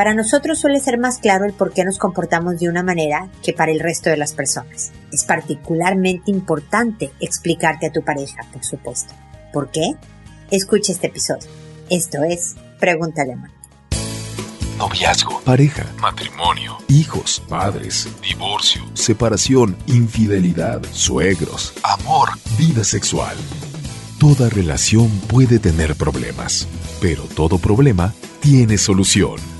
Para nosotros suele ser más claro el por qué nos comportamos de una manera que para el resto de las personas. Es particularmente importante explicarte a tu pareja, por supuesto. ¿Por qué? Escucha este episodio. Esto es Pregúntale a Mónica. Noviazgo, pareja, matrimonio, hijos, padres, divorcio, separación, infidelidad, suegros, amor, vida sexual. Toda relación puede tener problemas, pero todo problema tiene solución.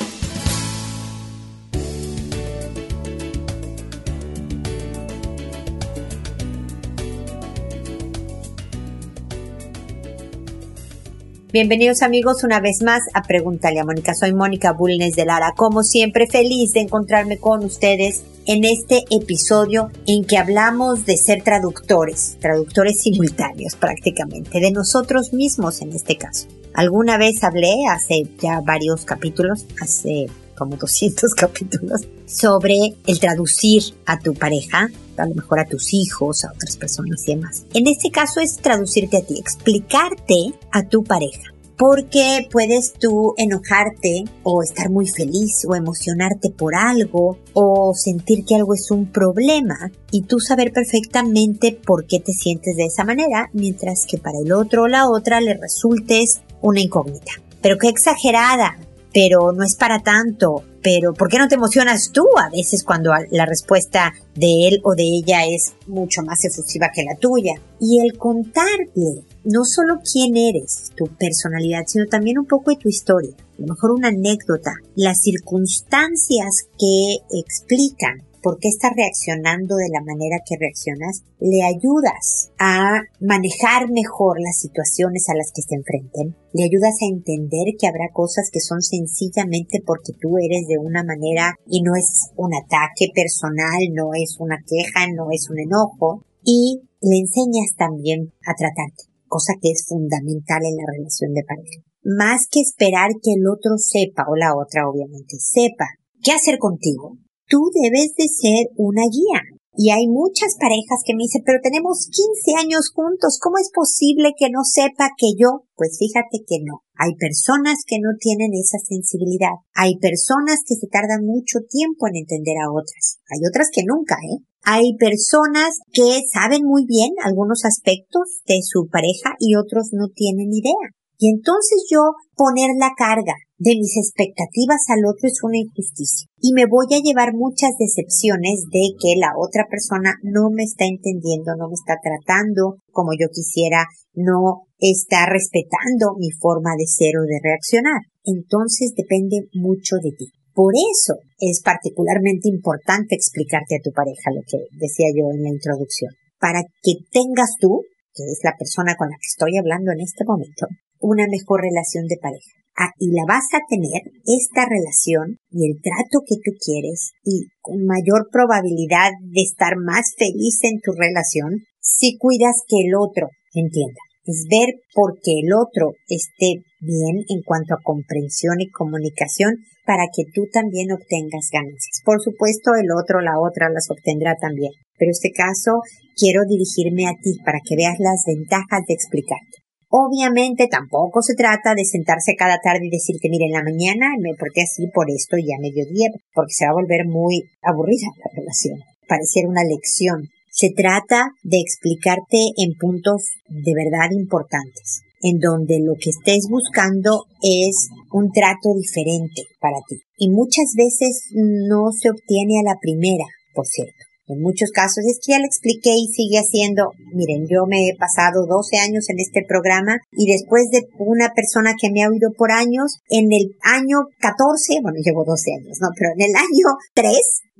Bienvenidos amigos una vez más a Pregúntale a Mónica. Soy Mónica Bulnes de Lara. Como siempre, feliz de encontrarme con ustedes en este episodio en que hablamos de ser traductores, traductores simultáneos prácticamente, de nosotros mismos en este caso. Alguna vez hablé hace ya varios capítulos, hace como 200 capítulos, sobre el traducir a tu pareja, a lo mejor a tus hijos, a otras personas y demás. En este caso es traducirte a ti, explicarte a tu pareja. Porque puedes tú enojarte o estar muy feliz o emocionarte por algo o sentir que algo es un problema y tú saber perfectamente por qué te sientes de esa manera, mientras que para el otro o la otra le resultes una incógnita. Pero qué exagerada, pero no es para tanto, pero ¿por qué no te emocionas tú a veces cuando la respuesta de él o de ella es mucho más efusiva que la tuya? Y el contarle no solo quién eres, tu personalidad, sino también un poco de tu historia, a lo mejor una anécdota, las circunstancias que explican por qué estás reaccionando de la manera que reaccionas, le ayudas a manejar mejor las situaciones a las que se enfrenten, le ayudas a entender que habrá cosas que son sencillamente porque tú eres de una manera y no es un ataque personal, no es una queja, no es un enojo, y le enseñas también a tratarte, cosa que es fundamental en la relación de pareja. Más que esperar que el otro sepa, o la otra obviamente sepa, qué hacer contigo, tú debes de ser una guía. Y hay muchas parejas que me dicen, pero tenemos 15 años juntos, ¿cómo es posible que no sepa que yo? Pues fíjate que no. Hay personas que no tienen esa sensibilidad. Hay personas que se tardan mucho tiempo en entender a otras. Hay otras que nunca, ¿eh? Hay personas que saben muy bien algunos aspectos de su pareja y otros no tienen idea. Y entonces yo poner la carga de mis expectativas al otro es una injusticia. Y me voy a llevar muchas decepciones de que la otra persona no me está entendiendo, no me está tratando como yo quisiera, no está respetando mi forma de ser o de reaccionar. Entonces depende mucho de ti. Por eso es particularmente importante explicarte a tu pareja lo que decía yo en la introducción. Para que tengas tú, que es la persona con la que estoy hablando en este momento, una mejor relación de pareja. Y la vas a tener esta relación y el trato que tú quieres y con mayor probabilidad de estar más feliz en tu relación si cuidas que el otro entienda. Es ver por qué el otro esté bien en cuanto a comprensión y comunicación para que tú también obtengas ganancias. Por supuesto, el otro, la otra las obtendrá también. Pero en este caso, quiero dirigirme a ti para que veas las ventajas de explicarte. Obviamente tampoco se trata de sentarse cada tarde y decirte, mire, en la mañana me porté así por esto y a mediodía, porque se va a volver muy aburrida la relación. Pareciera una lección. Se trata de explicarte en puntos de verdad importantes, en donde lo que estés buscando es un trato diferente para ti. Y muchas veces no se obtiene a la primera, por cierto. En muchos casos es que ya le expliqué y sigue haciendo. Miren, yo me he pasado 12 años en este programa y después de una persona que me ha oído por años, en el año 14, bueno, llevo 12 años, ¿no? Pero en el año 3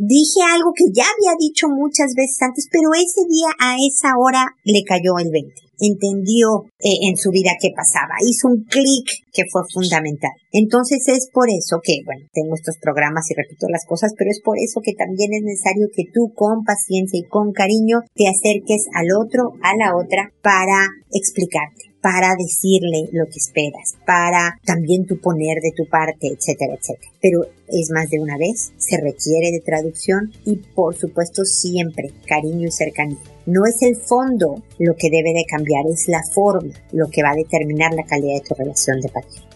dije algo que ya había dicho muchas veces antes, pero ese día a esa hora le cayó el 20 entendió eh, en su vida qué pasaba, hizo un clic que fue fundamental. Entonces es por eso que, bueno, tengo estos programas y repito las cosas, pero es por eso que también es necesario que tú con paciencia y con cariño te acerques al otro, a la otra, para explicarte para decirle lo que esperas, para también tú poner de tu parte, etcétera, etcétera. Pero es más de una vez, se requiere de traducción y por supuesto siempre cariño y cercanía No es el fondo lo que debe de cambiar, es la forma lo que va a determinar la calidad de tu relación de pareja.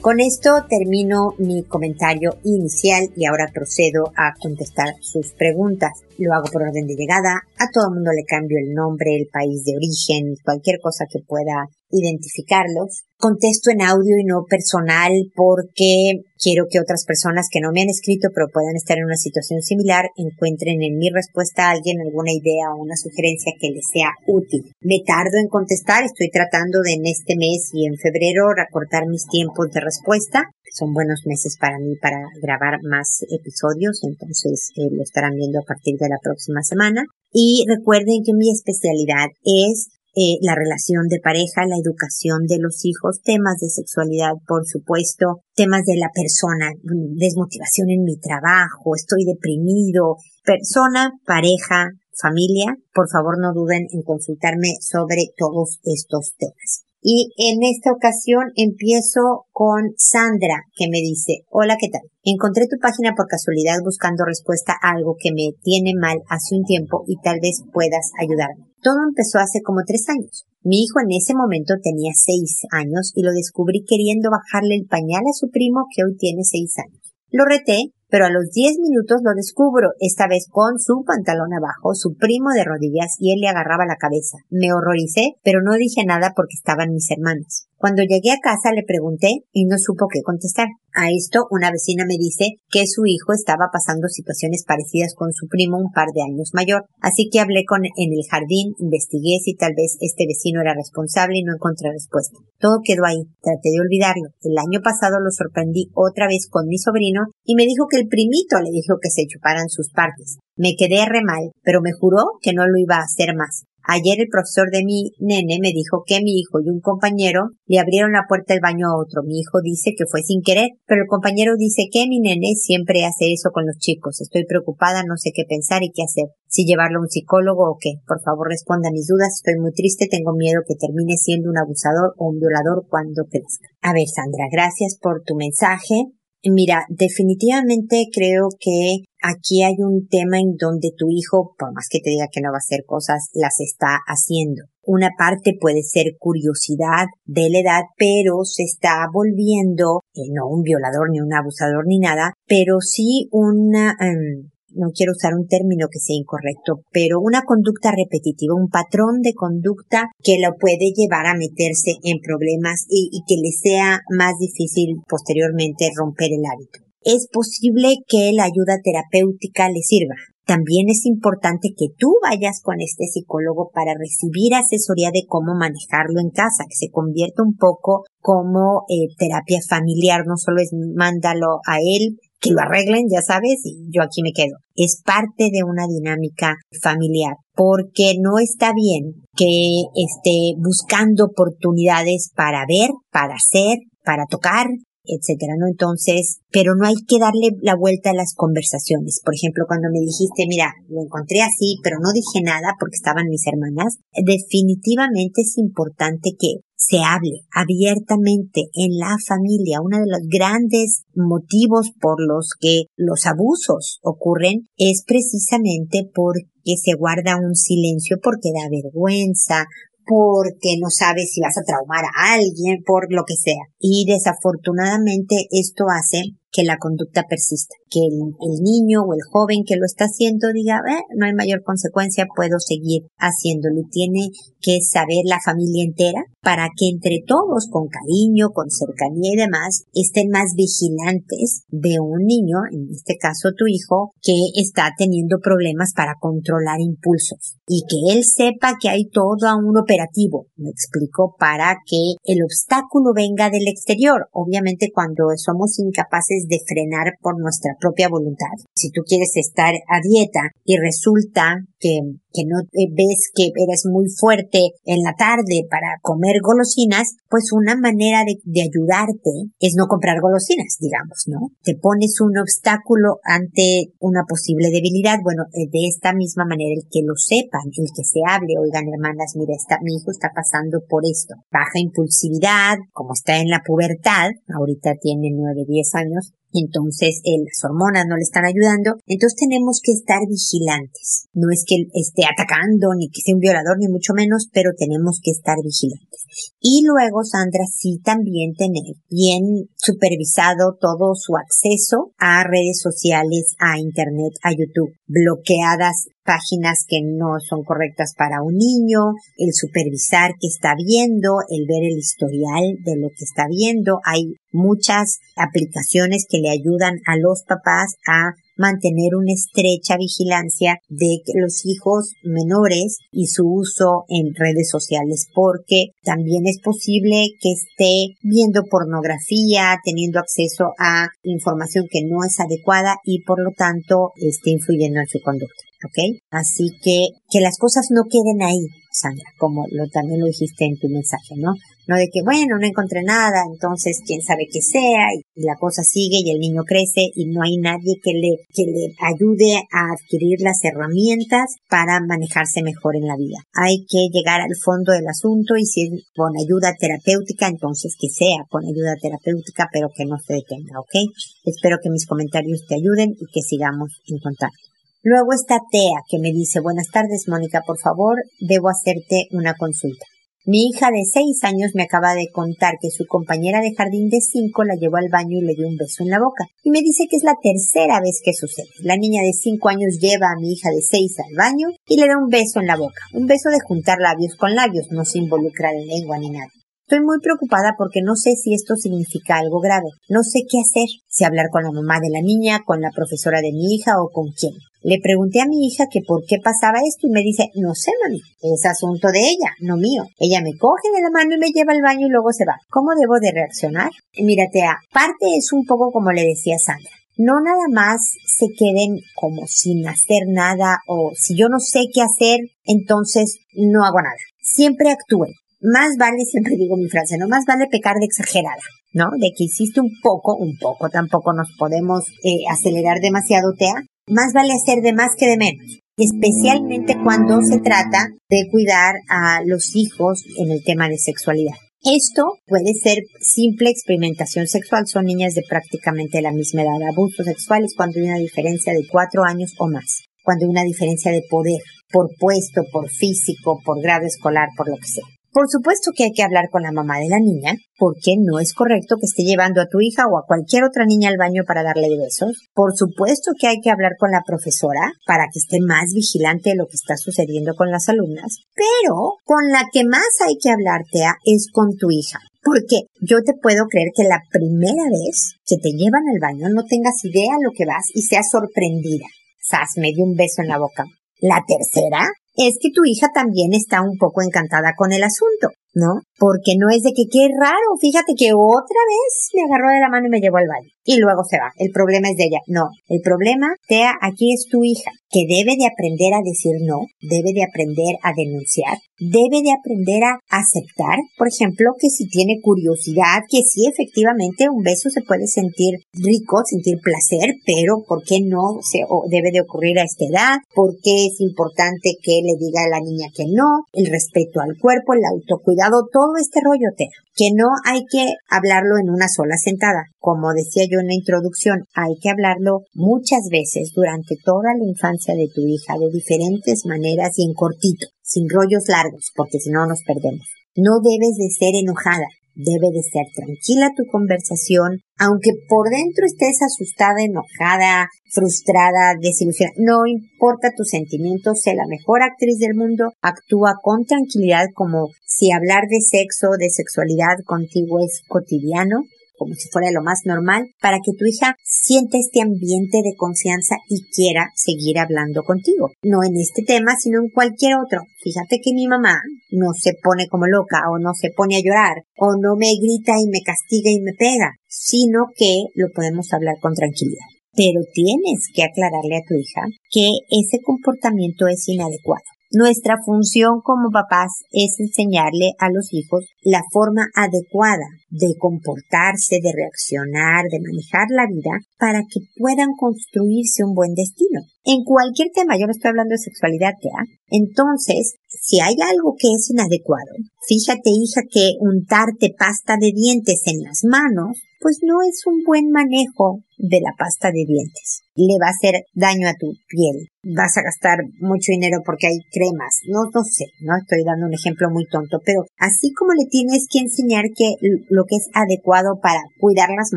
Con esto termino mi comentario inicial y ahora procedo a contestar sus preguntas. Lo hago por orden de llegada. A todo el mundo le cambio el nombre, el país de origen, cualquier cosa que pueda identificarlos. Contesto en audio y no personal porque quiero que otras personas que no me han escrito pero puedan estar en una situación similar encuentren en mi respuesta a alguien alguna idea o una sugerencia que les sea útil. Me tardo en contestar, estoy tratando de en este mes y en febrero recortar mis tiempos de respuesta. Son buenos meses para mí para grabar más episodios, entonces eh, lo estarán viendo a partir de la próxima semana. Y recuerden que mi especialidad es eh, la relación de pareja, la educación de los hijos, temas de sexualidad, por supuesto, temas de la persona, desmotivación en mi trabajo, estoy deprimido, persona, pareja, familia, por favor no duden en consultarme sobre todos estos temas. Y en esta ocasión empiezo con Sandra, que me dice, hola, ¿qué tal? Encontré tu página por casualidad buscando respuesta a algo que me tiene mal hace un tiempo y tal vez puedas ayudarme. Todo empezó hace como tres años. Mi hijo en ese momento tenía seis años y lo descubrí queriendo bajarle el pañal a su primo que hoy tiene seis años. Lo reté, pero a los diez minutos lo descubro, esta vez con su pantalón abajo, su primo de rodillas y él le agarraba la cabeza. Me horroricé, pero no dije nada porque estaban mis hermanos. Cuando llegué a casa le pregunté y no supo qué contestar. A esto una vecina me dice que su hijo estaba pasando situaciones parecidas con su primo un par de años mayor, así que hablé con en el jardín, investigué si tal vez este vecino era responsable y no encontré respuesta. Todo quedó ahí, traté de olvidarlo. El año pasado lo sorprendí otra vez con mi sobrino y me dijo que el primito le dijo que se chuparan sus partes. Me quedé re mal, pero me juró que no lo iba a hacer más. Ayer el profesor de mi nene me dijo que mi hijo y un compañero le abrieron la puerta del baño a otro. Mi hijo dice que fue sin querer, pero el compañero dice que mi nene siempre hace eso con los chicos. Estoy preocupada, no sé qué pensar y qué hacer. Si llevarlo a un psicólogo o qué. Por favor responda a mis dudas. Estoy muy triste, tengo miedo que termine siendo un abusador o un violador cuando crezca. A ver, Sandra, gracias por tu mensaje. Mira, definitivamente creo que aquí hay un tema en donde tu hijo, por más que te diga que no va a hacer cosas, las está haciendo. Una parte puede ser curiosidad de la edad, pero se está volviendo, eh, no un violador ni un abusador ni nada, pero sí una, em, no quiero usar un término que sea incorrecto, pero una conducta repetitiva, un patrón de conducta que lo puede llevar a meterse en problemas y, que le sea más difícil posteriormente romper el hábito. Es posible que la ayuda terapéutica le sirva, también es importante que tú vayas con este psicólogo para recibir asesoría de cómo manejarlo en casa, que se convierta un poco como eh, terapia familiar, no solo es mándalo a él, que lo arreglen, ya sabes, y yo aquí me quedo. Es parte de una dinámica familiar, porque no está bien que esté buscando oportunidades para ver, para hacer, para tocar, etcétera, ¿no? Entonces, pero no hay que darle la vuelta a las conversaciones. Por ejemplo, cuando me dijiste, mira, lo encontré así, pero no dije nada porque estaban mis hermanas, definitivamente es importante que se hable abiertamente en la familia. Uno de los grandes motivos por los que los abusos ocurren es precisamente porque se guarda un silencio porque da vergüenza, porque no sabes si vas a traumar a alguien, por lo que sea. Y desafortunadamente esto hace que la conducta persista, que el, niño o el joven que lo está haciendo diga, eh, no hay mayor consecuencia, puedo seguir haciéndolo. Tiene que saber la familia entera para que entre todos, con cariño, con cercanía y demás, estén más vigilantes de un niño, en este caso tu hijo, que está teniendo problemas para controlar impulsos y que él sepa que hay todo un operativo, me explico, para que el obstáculo venga del exterior. Obviamente cuando somos incapaces de frenar por nuestra propia voluntad. Si tú quieres estar a dieta y resulta que, que no ves que eres muy fuerte en la tarde para comer golosinas, pues una manera de, de ayudarte es no comprar golosinas, digamos, ¿no? Te pones un obstáculo ante una posible debilidad. Bueno, eh, de esta misma manera, el que lo sepan, el que se hable, oigan hermanas, mira, está, mi hijo está pasando por esto. Baja impulsividad, como está en la pubertad, ahorita tiene 9, 10 años, entonces eh, las hormonas no le están ayudando, entonces tenemos que estar vigilantes. No es que él esté atacando, ni que sea un violador, ni mucho menos, pero tenemos que estar vigilantes. Y luego, Sandra, sí también tener bien supervisado todo su acceso a redes sociales, a Internet, a YouTube, bloqueadas páginas que no son correctas para un niño, el supervisar que está viendo, el ver el historial de lo que está viendo. Hay muchas aplicaciones que le ayudan a los papás a mantener una estrecha vigilancia de los hijos menores y su uso en redes sociales porque también es posible que esté viendo pornografía, teniendo acceso a información que no es adecuada y por lo tanto esté influyendo en su conducta. ¿ok? Así que que las cosas no queden ahí, Sandra, como lo, también lo dijiste en tu mensaje, ¿no? No de que, bueno, no encontré nada, entonces quién sabe qué sea, y, la cosa sigue y el niño crece y no hay nadie que le, que le ayude a adquirir las herramientas para manejarse mejor en la vida. Hay que llegar al fondo del asunto y si es con ayuda terapéutica, entonces que sea con ayuda terapéutica, pero que no se detenga, ¿ok? Espero que mis comentarios te ayuden y que sigamos en contacto. Luego está Tea, que me dice, buenas tardes, Mónica, por favor, debo hacerte una consulta. Mi hija de seis años me acaba de contar que su compañera de jardín de cinco la llevó al baño y le dio un beso en la boca. Y me dice que es la tercera vez que sucede. La niña de cinco años lleva a mi hija de seis al baño y le da un beso en la boca. Un beso de juntar labios con labios, no se involucra la lengua ni nada. Estoy muy preocupada porque no sé si esto significa algo grave. No sé qué hacer. Si hablar con la mamá de la niña, con la profesora de mi hija o con quién. Le pregunté a mi hija que por qué pasaba esto y me dice, no sé, mami, es asunto de ella, no mío. Ella me coge de la mano y me lleva al baño y luego se va. ¿Cómo debo de reaccionar? Mírate, aparte es un poco como le decía Sandra. No nada más se queden como sin hacer nada o si yo no sé qué hacer, entonces no hago nada. Siempre actúen. Más vale, siempre digo mi frase, no más vale pecar de exagerada. ¿no? De que hiciste un poco, un poco, tampoco nos podemos eh, acelerar demasiado, Tea, más vale hacer de más que de menos, especialmente cuando se trata de cuidar a los hijos en el tema de sexualidad. Esto puede ser simple experimentación sexual, son niñas de prácticamente la misma edad, abusos sexuales cuando hay una diferencia de cuatro años o más, cuando hay una diferencia de poder, por puesto, por físico, por grado escolar, por lo que sea. Por supuesto que hay que hablar con la mamá de la niña, porque no es correcto que esté llevando a tu hija o a cualquier otra niña al baño para darle besos. Por supuesto que hay que hablar con la profesora para que esté más vigilante de lo que está sucediendo con las alumnas. Pero con la que más hay que hablar, Tea, es con tu hija. Porque yo te puedo creer que la primera vez que te llevan al baño no tengas idea lo que vas y seas sorprendida. Sas, me dio un beso en la boca. La tercera, es que tu hija también está un poco encantada con el asunto, ¿no? Porque no es de que qué raro, fíjate que otra vez me agarró de la mano y me llevó al baño. Y luego se va. El problema es de ella. No, el problema, Tea, aquí es tu hija, que debe de aprender a decir no, debe de aprender a denunciar, debe de aprender a aceptar, por ejemplo, que si tiene curiosidad, que sí, efectivamente, un beso se puede sentir rico, sentir placer, pero ¿por qué no se debe de ocurrir a esta edad? ¿Por qué es importante que le diga a la niña que no? El respeto al cuerpo, el autocuidado, todo este rollo, Tea que no hay que hablarlo en una sola sentada. Como decía yo en la introducción, hay que hablarlo muchas veces durante toda la infancia de tu hija, de diferentes maneras y en cortito, sin rollos largos, porque si no nos perdemos. No debes de ser enojada, Debe de ser tranquila tu conversación, aunque por dentro estés asustada, enojada, frustrada, desilusionada. No importa tus sentimientos, sé la mejor actriz del mundo, actúa con tranquilidad como si hablar de sexo, de sexualidad contigo es cotidiano como si fuera lo más normal, para que tu hija sienta este ambiente de confianza y quiera seguir hablando contigo. No en este tema, sino en cualquier otro. Fíjate que mi mamá no se pone como loca o no se pone a llorar o no me grita y me castiga y me pega, sino que lo podemos hablar con tranquilidad. Pero tienes que aclararle a tu hija que ese comportamiento es inadecuado nuestra función como papás es enseñarle a los hijos la forma adecuada de comportarse, de reaccionar, de manejar la vida para que puedan construirse un buen destino. En cualquier tema, yo no estoy hablando de sexualidad, ¿ya? Entonces, si hay algo que es inadecuado, fíjate hija que untarte pasta de dientes en las manos pues no es un buen manejo de la pasta de dientes. Le va a hacer daño a tu piel. Vas a gastar mucho dinero porque hay cremas. No, no sé, no estoy dando un ejemplo muy tonto, pero así como le tienes que enseñar que lo que es adecuado para cuidar las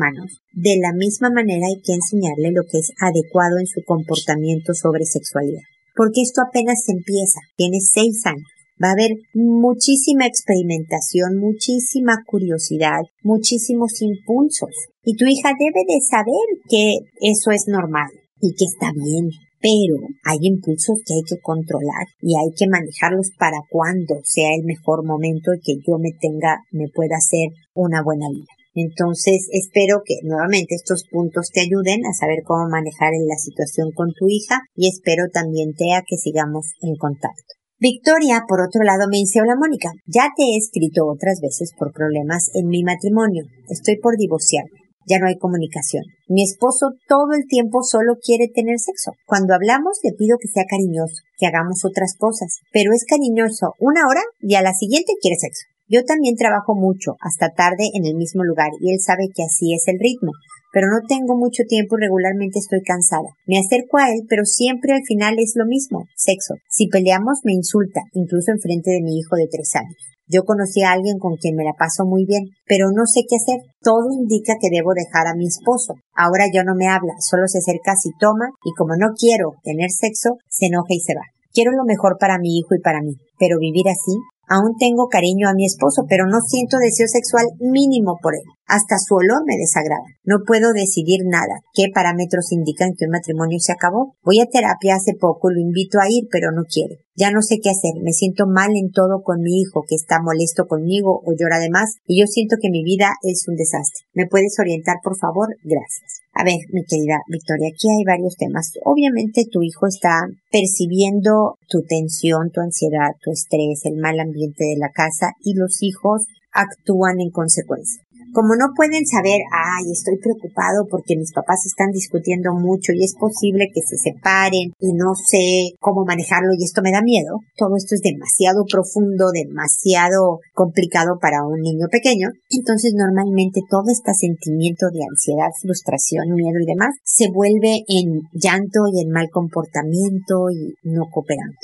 manos, de la misma manera hay que enseñarle lo que es adecuado en su comportamiento sobre sexualidad. Porque esto apenas empieza. Tiene seis años va a haber muchísima experimentación, muchísima curiosidad, muchísimos impulsos. Y tu hija debe de saber que eso es normal y que está bien. Pero hay impulsos que hay que controlar y hay que manejarlos para cuando sea el mejor momento y que yo me tenga, me pueda hacer una buena vida. Entonces, espero que nuevamente estos puntos te ayuden a saber cómo manejar la situación con tu hija y espero también, Tea, que sigamos en contacto. Victoria, por otro lado, me dice, hola Mónica, ya te he escrito otras veces por problemas en mi matrimonio. Estoy por divorciarme. Ya no hay comunicación. Mi esposo todo el tiempo solo quiere tener sexo. Cuando hablamos le pido que sea cariñoso, que hagamos otras cosas, pero es cariñoso una hora y a la siguiente quiere sexo. Yo también trabajo mucho, hasta tarde en el mismo lugar, y él sabe que así es el ritmo pero no tengo mucho tiempo y regularmente estoy cansada. Me acerco a él, pero siempre al final es lo mismo, sexo. Si peleamos me insulta, incluso en frente de mi hijo de tres años. Yo conocí a alguien con quien me la paso muy bien, pero no sé qué hacer. Todo indica que debo dejar a mi esposo. Ahora ya no me habla, solo se acerca si toma y como no quiero tener sexo, se enoja y se va. Quiero lo mejor para mi hijo y para mí, pero vivir así Aún tengo cariño a mi esposo, pero no siento deseo sexual mínimo por él. Hasta su olor me desagrada. No puedo decidir nada. ¿Qué parámetros indican que un matrimonio se acabó? Voy a terapia hace poco, lo invito a ir, pero no quiere. Ya no sé qué hacer. Me siento mal en todo con mi hijo, que está molesto conmigo o llora de más, y yo siento que mi vida es un desastre. ¿Me puedes orientar, por favor? Gracias. A ver, mi querida Victoria, aquí hay varios temas. Obviamente tu hijo está percibiendo tu tensión, tu ansiedad, tu estrés, el mal ambiente de la casa y los hijos actúan en consecuencia. Como no pueden saber, ay, estoy preocupado porque mis papás están discutiendo mucho y es posible que se separen y no sé cómo manejarlo y esto me da miedo, todo esto es demasiado profundo, demasiado complicado para un niño pequeño. Entonces normalmente todo este sentimiento de ansiedad, frustración, miedo y demás se vuelve en llanto y en mal comportamiento y no cooperando.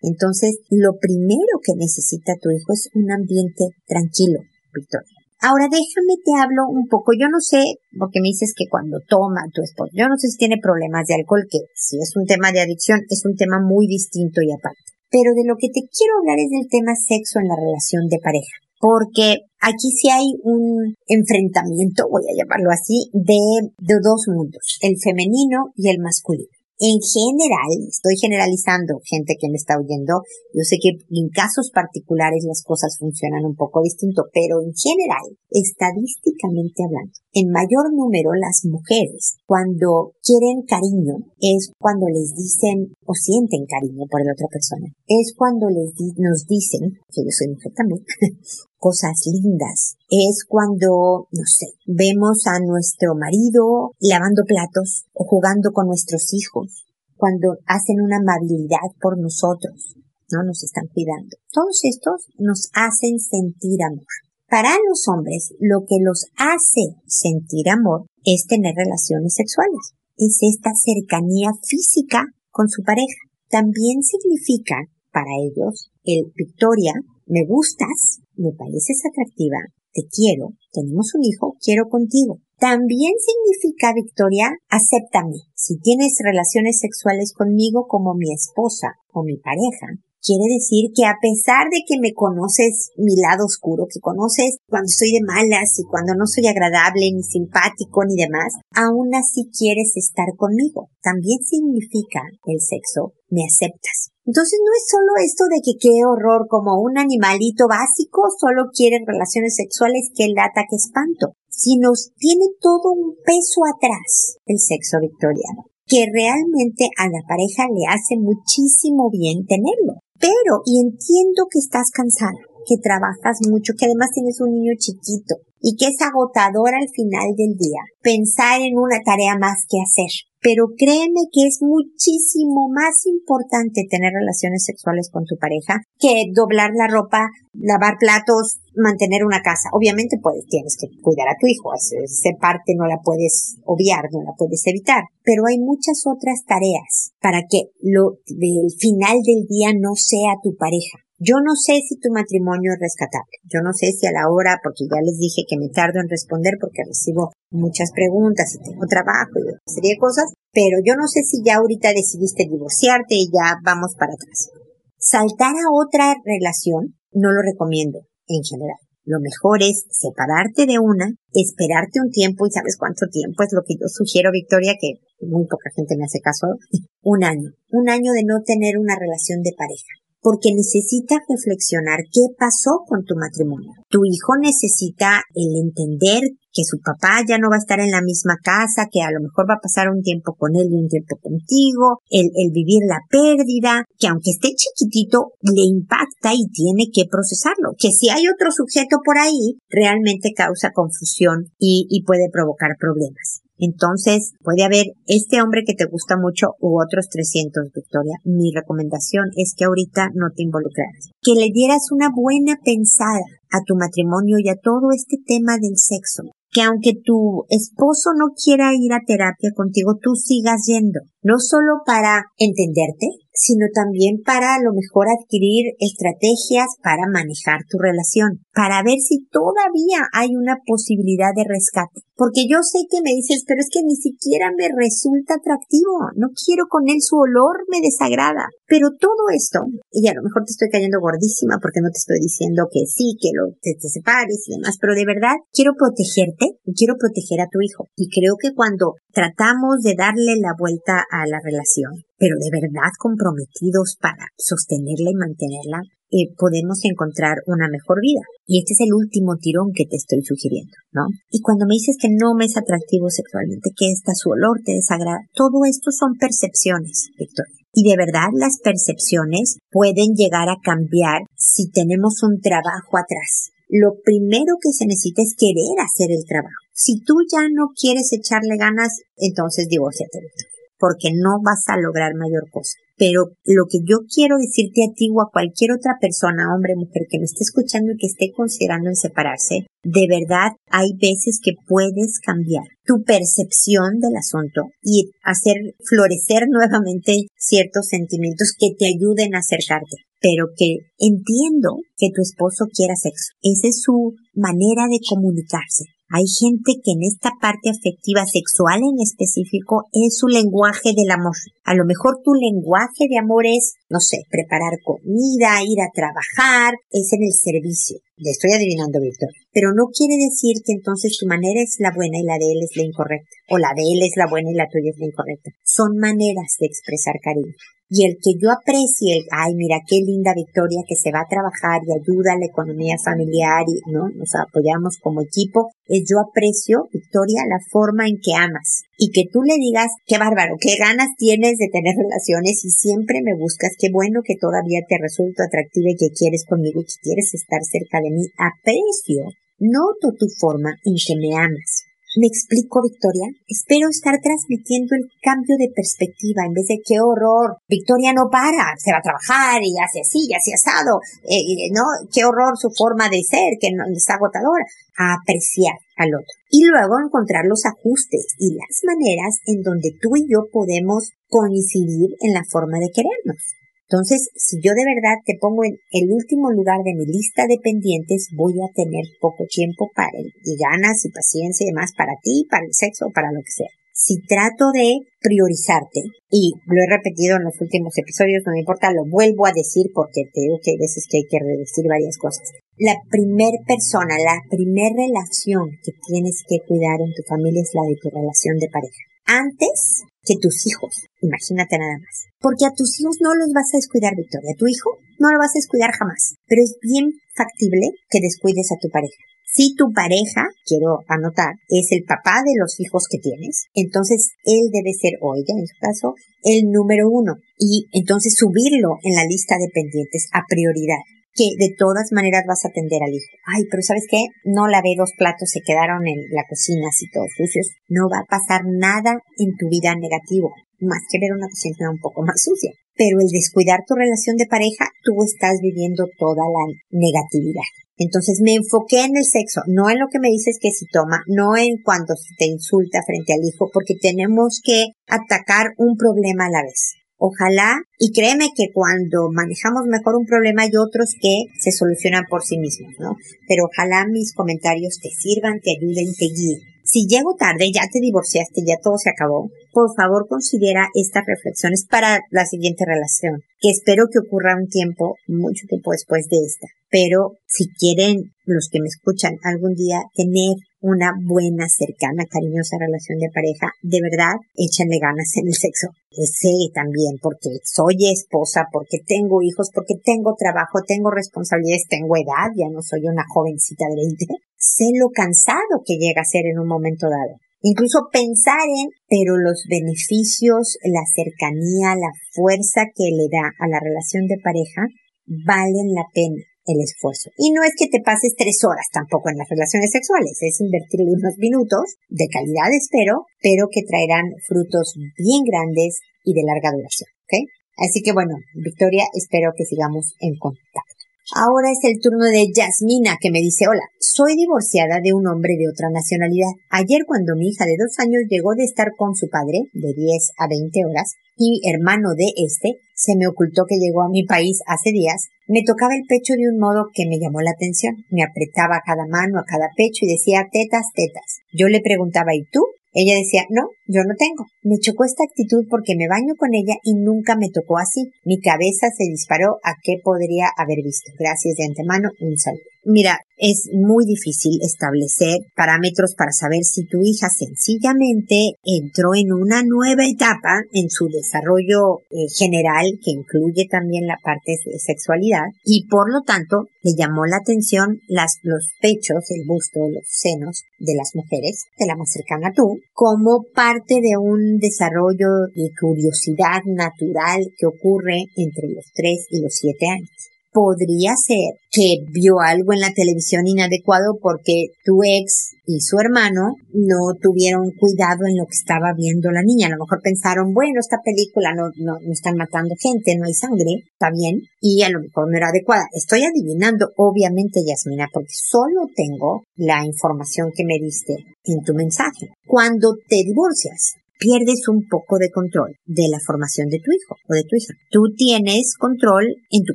Entonces lo primero que necesita tu hijo es un ambiente tranquilo, Victoria. Ahora déjame te hablo un poco. Yo no sé, porque me dices que cuando toma tu esposo, yo no sé si tiene problemas de alcohol, que si es un tema de adicción, es un tema muy distinto y aparte. Pero de lo que te quiero hablar es del tema sexo en la relación de pareja. Porque aquí sí hay un enfrentamiento, voy a llamarlo así, de, de dos mundos, el femenino y el masculino. En general, estoy generalizando gente que me está oyendo, yo sé que en casos particulares las cosas funcionan un poco distinto, pero en general, estadísticamente hablando, en mayor número las mujeres cuando quieren cariño es cuando les dicen o sienten cariño por la otra persona. Es cuando les nos dicen, que yo soy mujer también, cosas lindas. Es cuando, no sé, vemos a nuestro marido lavando platos o jugando con nuestros hijos, cuando hacen una amabilidad por nosotros, ¿no? Nos están cuidando. Todos estos nos hacen sentir amor. Para los hombres, lo que los hace sentir amor es tener relaciones sexuales. Es esta cercanía física con su pareja. También significa para ellos el Victoria, me gustas, me pareces atractiva, te quiero, tenemos un hijo, quiero contigo. También significa, Victoria, acéptame. Si tienes relaciones sexuales conmigo como mi esposa o mi pareja, quiere decir que a pesar de que me conoces mi lado oscuro, que conoces cuando estoy de malas y cuando no soy agradable, ni simpático, ni demás, aún así quieres estar conmigo. También significa el sexo, me aceptas. Entonces no es solo esto de que qué horror como un animalito básico solo quiere relaciones sexuales, que lata, que espanto, sino tiene todo un peso atrás el sexo victoriano, que realmente a la pareja le hace muchísimo bien tenerlo. Pero, y entiendo que estás cansada, que trabajas mucho, que además tienes un niño chiquito y que es agotador al final del día pensar en una tarea más que hacer. Pero créeme que es muchísimo más importante tener relaciones sexuales con tu pareja que doblar la ropa, lavar platos, mantener una casa. Obviamente puedes, tienes que cuidar a tu hijo, esa parte no la puedes obviar, no la puedes evitar. Pero hay muchas otras tareas para que lo del final del día no sea tu pareja. Yo no sé si tu matrimonio es rescatable. Yo no sé si a la hora, porque ya les dije que me tardo en responder porque recibo muchas preguntas y tengo trabajo y una serie de cosas, pero yo no sé si ya ahorita decidiste divorciarte y ya vamos para atrás. Saltar a otra relación no lo recomiendo en general. Lo mejor es separarte de una, esperarte un tiempo y sabes cuánto tiempo es lo que yo sugiero, Victoria, que muy poca gente me hace caso, un año. Un año de no tener una relación de pareja porque necesitas reflexionar qué pasó con tu matrimonio. Tu hijo necesita el entender que su papá ya no va a estar en la misma casa, que a lo mejor va a pasar un tiempo con él y un tiempo contigo, el, el vivir la pérdida, que aunque esté chiquitito, le impacta y tiene que procesarlo, que si hay otro sujeto por ahí, realmente causa confusión y, y puede provocar problemas. Entonces, puede haber este hombre que te gusta mucho u otros 300, Victoria. Mi recomendación es que ahorita no te involucraras. Que le dieras una buena pensada a tu matrimonio y a todo este tema del sexo. Que aunque tu esposo no quiera ir a terapia contigo, tú sigas yendo. No solo para entenderte, sino también para a lo mejor adquirir estrategias para manejar tu relación, para ver si todavía hay una posibilidad de rescate. Porque yo sé que me dices, pero es que ni siquiera me resulta atractivo, no quiero con él, su olor me desagrada. Pero todo esto, y a lo mejor te estoy cayendo gordísima porque no te estoy diciendo que sí, que lo, te, te separes y demás, pero de verdad quiero protegerte y quiero proteger a tu hijo. Y creo que cuando tratamos de darle la vuelta a la relación, pero de verdad comprometidos para sostenerla y mantenerla, eh, podemos encontrar una mejor vida. Y este es el último tirón que te estoy sugiriendo, ¿no? Y cuando me dices que no me es atractivo sexualmente, que está su olor te desagrada, todo esto son percepciones, Victoria. Y de verdad las percepciones pueden llegar a cambiar si tenemos un trabajo atrás. Lo primero que se necesita es querer hacer el trabajo. Si tú ya no quieres echarle ganas, entonces divórciate, Victoria porque no vas a lograr mayor cosa. Pero lo que yo quiero decirte a ti o a cualquier otra persona, hombre, mujer, que me esté escuchando y que esté considerando en separarse, de verdad hay veces que puedes cambiar tu percepción del asunto y hacer florecer nuevamente ciertos sentimientos que te ayuden a acercarte. Pero que entiendo que tu esposo quiera sexo. Esa es su manera de comunicarse hay gente que en esta parte afectiva sexual en específico es su lenguaje del amor. A lo mejor tu lenguaje de amor es, no sé, preparar comida, ir a trabajar, es en el servicio. Le estoy adivinando, Víctor. Pero no quiere decir que entonces tu manera es la buena y la de él es la incorrecta. O la de él es la buena y la tuya es la incorrecta. Son maneras de expresar cariño y el que yo aprecie, ay, mira qué linda Victoria que se va a trabajar y ayuda a la economía familiar y, ¿no? Nos apoyamos como equipo, es yo aprecio, Victoria, la forma en que amas y que tú le digas, qué bárbaro, qué ganas tienes de tener relaciones y siempre me buscas, qué bueno que todavía te resulto atractiva y que quieres conmigo y que quieres estar cerca de mí. Aprecio, noto tu forma en que me amas. ¿Me explico, Victoria? Espero estar transmitiendo el cambio de perspectiva en vez de qué horror. Victoria no para, se va a trabajar y hace así, y hace asado. Eh, ¿No? Qué horror su forma de ser, que no, es agotadora. A apreciar al otro. Y luego encontrar los ajustes y las maneras en donde tú y yo podemos coincidir en la forma de querernos. Entonces, si yo de verdad te pongo en el último lugar de mi lista de pendientes, voy a tener poco tiempo para él, y ganas y paciencia y demás para ti, para el sexo, para lo que sea. Si trato de priorizarte, y lo he repetido en los últimos episodios, no me importa, lo vuelvo a decir porque te digo que hay veces que hay que redecir varias cosas. La primer persona, la primer relación que tienes que cuidar en tu familia es la de tu relación de pareja. Antes que tus hijos. Imagínate nada más. Porque a tus hijos no los vas a descuidar, Victoria. A tu hijo no lo vas a descuidar jamás. Pero es bien factible que descuides a tu pareja. Si tu pareja, quiero anotar, es el papá de los hijos que tienes, entonces él debe ser, o ella en su caso, el número uno. Y entonces subirlo en la lista de pendientes a prioridad. Que de todas maneras vas a atender al hijo. Ay, pero ¿sabes qué? No lavé dos platos, se quedaron en la cocina así todos sucios. No va a pasar nada en tu vida negativo, más que ver una cocina un poco más sucia. Pero el descuidar tu relación de pareja, tú estás viviendo toda la negatividad. Entonces me enfoqué en el sexo, no en lo que me dices que si toma, no en cuando te insulta frente al hijo, porque tenemos que atacar un problema a la vez. Ojalá, y créeme que cuando manejamos mejor un problema hay otros que se solucionan por sí mismos, ¿no? Pero ojalá mis comentarios te sirvan, te ayuden, te guíen. Si llego tarde, ya te divorciaste, ya todo se acabó, por favor considera estas reflexiones para la siguiente relación, que espero que ocurra un tiempo, mucho tiempo después de esta. Pero si quieren los que me escuchan algún día tener una buena, cercana, cariñosa relación de pareja, de verdad, échenle ganas en el sexo. Sé también porque soy esposa, porque tengo hijos, porque tengo trabajo, tengo responsabilidades, tengo edad, ya no soy una jovencita de 20. Sé lo cansado que llega a ser en un momento dado. Incluso pensar en, pero los beneficios, la cercanía, la fuerza que le da a la relación de pareja valen la pena el esfuerzo. Y no es que te pases tres horas tampoco en las relaciones sexuales, es invertir unos minutos de calidad, espero, pero que traerán frutos bien grandes y de larga duración. ¿ok? Así que bueno, Victoria, espero que sigamos en contacto. Ahora es el turno de Yasmina que me dice, hola, soy divorciada de un hombre de otra nacionalidad. Ayer cuando mi hija de dos años llegó de estar con su padre, de 10 a 20 horas, y hermano de este, se me ocultó que llegó a mi país hace días, me tocaba el pecho de un modo que me llamó la atención. Me apretaba cada mano, a cada pecho y decía tetas, tetas. Yo le preguntaba, ¿y tú? Ella decía, no, yo no tengo. Me chocó esta actitud porque me baño con ella y nunca me tocó así. Mi cabeza se disparó a qué podría haber visto. Gracias de antemano, un saludo. Mira, es muy difícil establecer parámetros para saber si tu hija sencillamente entró en una nueva etapa en su desarrollo eh, general que incluye también la parte de sexualidad y por lo tanto le llamó la atención las, los pechos, el busto, los senos de las mujeres, de la más cercana a tú, como parte de un desarrollo de curiosidad natural que ocurre entre los 3 y los 7 años podría ser que vio algo en la televisión inadecuado porque tu ex y su hermano no tuvieron cuidado en lo que estaba viendo la niña. A lo mejor pensaron, bueno, esta película no, no, no están matando gente, no hay sangre, está bien, y a lo mejor no era adecuada. Estoy adivinando, obviamente, Yasmina, porque solo tengo la información que me diste en tu mensaje. Cuando te divorcias, pierdes un poco de control de la formación de tu hijo o de tu hija. Tú tienes control en tu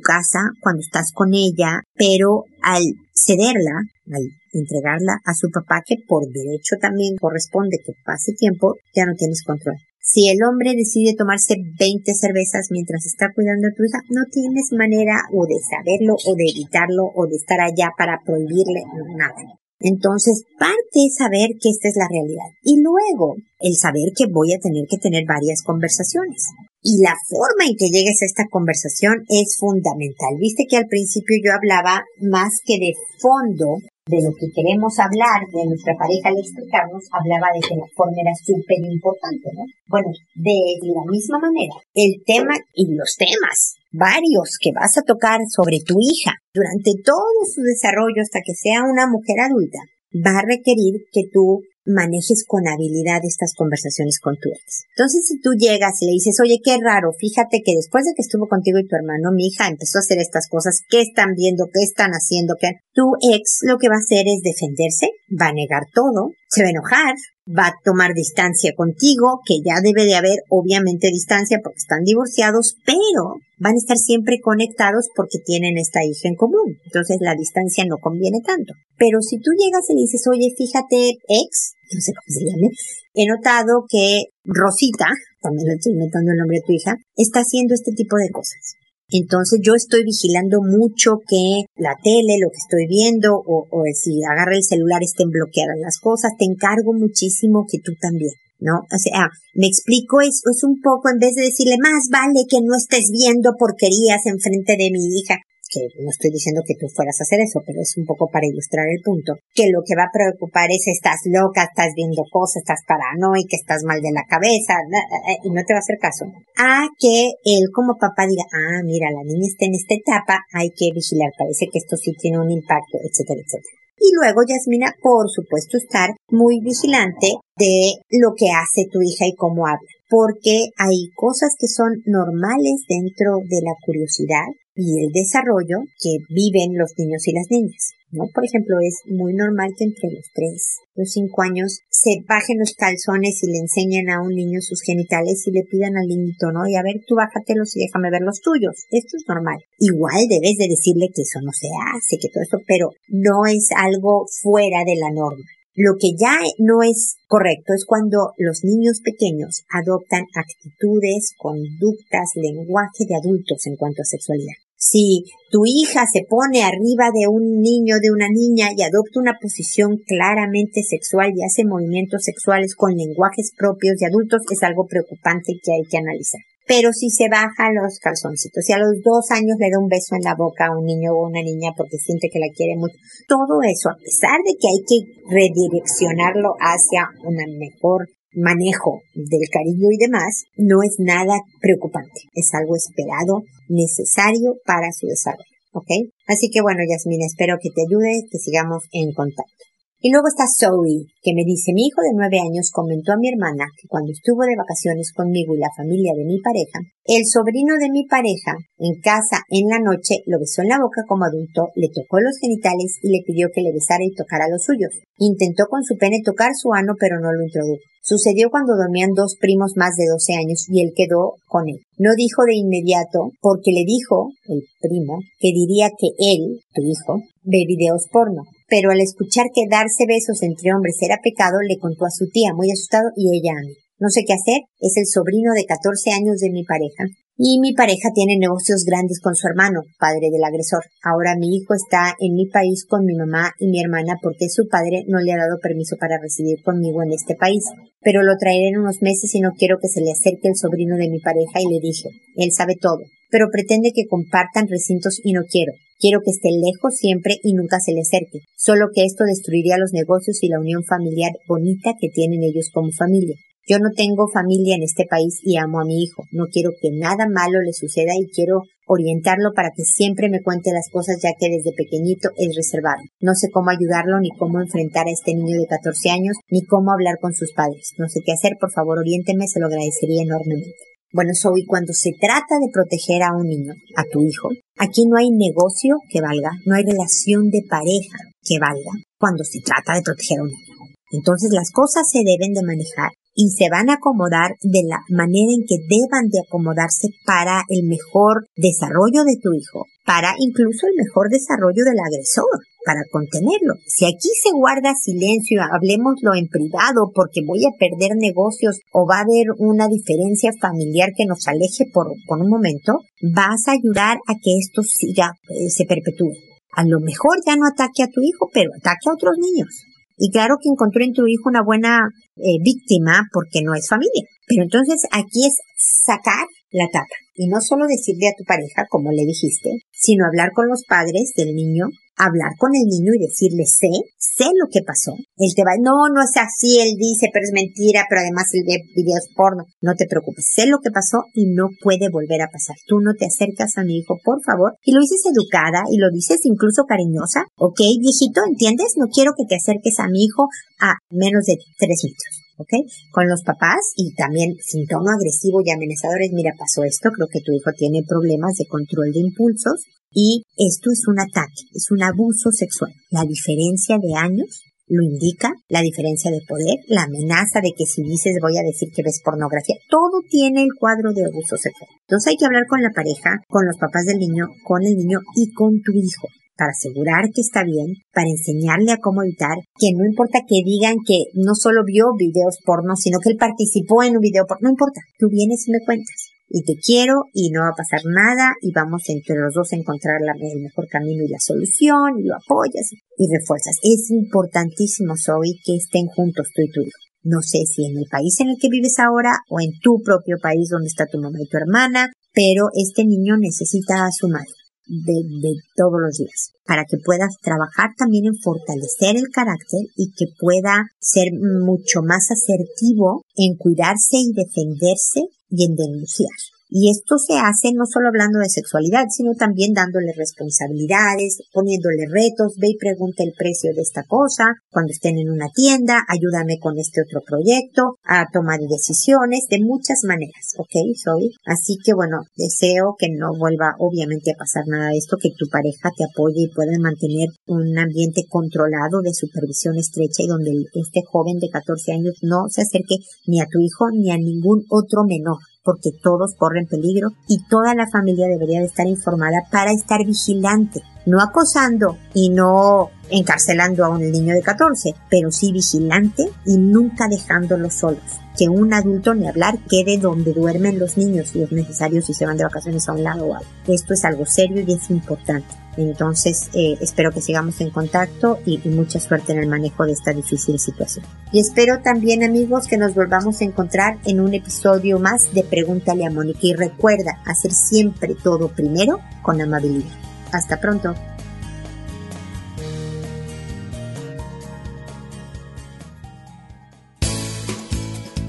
casa cuando estás con ella, pero al cederla, al entregarla a su papá, que por derecho también corresponde que pase tiempo, ya no tienes control. Si el hombre decide tomarse 20 cervezas mientras está cuidando a tu hija, no tienes manera o de saberlo o de evitarlo o de estar allá para prohibirle nada. Entonces, parte es saber que esta es la realidad. Y luego, el saber que voy a tener que tener varias conversaciones. Y la forma en que llegues a esta conversación es fundamental. Viste que al principio yo hablaba más que de fondo de lo que queremos hablar de nuestra pareja al explicarnos, hablaba de que la forma era súper importante, ¿no? Bueno, de la misma manera, el tema y los temas varios que vas a tocar sobre tu hija durante todo su desarrollo hasta que sea una mujer adulta, va a requerir que tú manejes con habilidad estas conversaciones con tu ex. Entonces, si tú llegas y le dices, oye, qué raro, fíjate que después de que estuvo contigo y tu hermano, mi hija empezó a hacer estas cosas, ¿qué están viendo? ¿Qué están haciendo? ¿Qué? Tu ex lo que va a hacer es defenderse, va a negar todo, se va a enojar, va a tomar distancia contigo, que ya debe de haber obviamente distancia porque están divorciados, pero van a estar siempre conectados porque tienen esta hija en común. Entonces la distancia no conviene tanto. Pero si tú llegas y le dices, oye, fíjate, ex, no sé cómo se llame, he notado que Rosita, también le estoy inventando el nombre de tu hija, está haciendo este tipo de cosas. Entonces yo estoy vigilando mucho que la tele, lo que estoy viendo, o, o si agarra el celular estén bloqueadas las cosas, te encargo muchísimo que tú también. ¿No? O sea, me explico, es, es un poco, en vez de decirle, más vale que no estés viendo porquerías enfrente de mi hija, que no estoy diciendo que tú fueras a hacer eso, pero es un poco para ilustrar el punto, que lo que va a preocupar es estás loca, estás viendo cosas, estás paranoica, estás mal de la cabeza, eh, y no te va a hacer caso. A que él como papá diga, ah, mira, la niña está en esta etapa, hay que vigilar, parece que esto sí tiene un impacto, etcétera, etcétera. Y luego, Yasmina, por supuesto, estar muy vigilante de lo que hace tu hija y cómo habla porque hay cosas que son normales dentro de la curiosidad y el desarrollo que viven los niños y las niñas. ¿No? Por ejemplo, es muy normal que entre los tres, los cinco años se bajen los calzones y le enseñen a un niño sus genitales y le pidan al niñito, ¿no? Y a ver, tú bájatelos y déjame ver los tuyos. Esto es normal. Igual debes de decirle que eso no se hace, que todo esto, pero no es algo fuera de la norma. Lo que ya no es correcto es cuando los niños pequeños adoptan actitudes, conductas, lenguaje de adultos en cuanto a sexualidad. Si tu hija se pone arriba de un niño, de una niña y adopta una posición claramente sexual y hace movimientos sexuales con lenguajes propios de adultos, es algo preocupante que hay que analizar. Pero si se baja los calzoncitos, si a los dos años le da un beso en la boca a un niño o una niña porque siente que la quiere mucho, todo eso, a pesar de que hay que redireccionarlo hacia un mejor manejo del cariño y demás, no es nada preocupante, es algo esperado, necesario para su desarrollo, ¿ok? Así que bueno, Yasmina, espero que te ayude, que sigamos en contacto. Y luego está Zoe, que me dice, mi hijo de nueve años comentó a mi hermana que cuando estuvo de vacaciones conmigo y la familia de mi pareja, el sobrino de mi pareja, en casa en la noche, lo besó en la boca como adulto, le tocó los genitales y le pidió que le besara y tocara los suyos. Intentó con su pene tocar su ano, pero no lo introdujo. Sucedió cuando dormían dos primos más de 12 años y él quedó con él. No dijo de inmediato porque le dijo, el primo, que diría que él, tu hijo, ve videos porno pero al escuchar que darse besos entre hombres era pecado, le contó a su tía, muy asustado, y ella a mí. No sé qué hacer, es el sobrino de 14 años de mi pareja. Y mi pareja tiene negocios grandes con su hermano, padre del agresor. Ahora mi hijo está en mi país con mi mamá y mi hermana porque su padre no le ha dado permiso para residir conmigo en este país. Pero lo traeré en unos meses y no quiero que se le acerque el sobrino de mi pareja y le dije, él sabe todo, pero pretende que compartan recintos y no quiero. Quiero que esté lejos siempre y nunca se le acerque, solo que esto destruiría los negocios y la unión familiar bonita que tienen ellos como familia. Yo no tengo familia en este país y amo a mi hijo. No quiero que nada malo le suceda y quiero orientarlo para que siempre me cuente las cosas ya que desde pequeñito es reservado. No sé cómo ayudarlo ni cómo enfrentar a este niño de 14 años ni cómo hablar con sus padres. No sé qué hacer, por favor oriénteme, se lo agradecería enormemente. Bueno, Zoe, cuando se trata de proteger a un niño, a tu hijo, aquí no hay negocio que valga, no hay relación de pareja que valga cuando se trata de proteger a un niño. Entonces las cosas se deben de manejar y se van a acomodar de la manera en que deban de acomodarse para el mejor desarrollo de tu hijo, para incluso el mejor desarrollo del agresor para contenerlo. Si aquí se guarda silencio, hablemoslo en privado porque voy a perder negocios o va a haber una diferencia familiar que nos aleje por, un momento, vas a ayudar a que esto siga, eh, se perpetúe. A lo mejor ya no ataque a tu hijo, pero ataque a otros niños. Y claro que encontró en tu hijo una buena eh, víctima porque no es familia. Pero entonces aquí es sacar la tapa. Y no solo decirle a tu pareja, como le dijiste, sino hablar con los padres del niño hablar con el niño y decirle, sé, sé lo que pasó. Él te va, no, no es así, él dice, pero es mentira, pero además él ve videos porno. No te preocupes, sé lo que pasó y no puede volver a pasar. Tú no te acercas a mi hijo, por favor, y lo dices educada y lo dices incluso cariñosa. Ok, viejito, ¿entiendes? No quiero que te acerques a mi hijo a menos de tres metros. ¿Ok? Con los papás y también sin tono agresivo y amenazadores, mira, pasó esto, creo que tu hijo tiene problemas de control de impulsos, y esto es un ataque, es un abuso sexual. La diferencia de años lo indica, la diferencia de poder, la amenaza de que si dices voy a decir que ves pornografía, todo tiene el cuadro de abuso sexual. Entonces hay que hablar con la pareja, con los papás del niño, con el niño y con tu hijo para asegurar que está bien, para enseñarle a cómo evitar, que no importa que digan que no solo vio videos porno, sino que él participó en un video porno, no importa, tú vienes y me cuentas y te quiero y no va a pasar nada y vamos entre los dos a encontrar el mejor camino y la solución y lo apoyas y refuerzas. Es importantísimo, Zoe, que estén juntos tú y tu hijo. No sé si en el país en el que vives ahora o en tu propio país donde está tu mamá y tu hermana, pero este niño necesita a su madre. De, todos los días, para que puedas trabajar también en fortalecer el carácter y que pueda ser mucho más asertivo en cuidarse y defenderse y en denunciar. Y esto se hace no solo hablando de sexualidad, sino también dándole responsabilidades, poniéndole retos, ve y pregunta el precio de esta cosa, cuando estén en una tienda, ayúdame con este otro proyecto, a tomar decisiones de muchas maneras, ¿ok? Soy. Así que bueno, deseo que no vuelva obviamente a pasar nada de esto, que tu pareja te apoye y puedan mantener un ambiente controlado de supervisión estrecha y donde este joven de 14 años no se acerque ni a tu hijo ni a ningún otro menor porque todos corren peligro y toda la familia debería de estar informada para estar vigilante, no acosando y no encarcelando a un niño de 14, pero sí vigilante y nunca dejándolos solos. Que un adulto ni hablar quede donde duermen los niños y es necesario si se van de vacaciones a un lado o algo. Esto es algo serio y es importante. Entonces, eh, espero que sigamos en contacto y, y, mucha suerte en el manejo de esta difícil situación. Y espero también, amigos, que nos volvamos a encontrar en un episodio más de Pregúntale a Mónica. Y recuerda hacer siempre todo primero con amabilidad. Hasta pronto.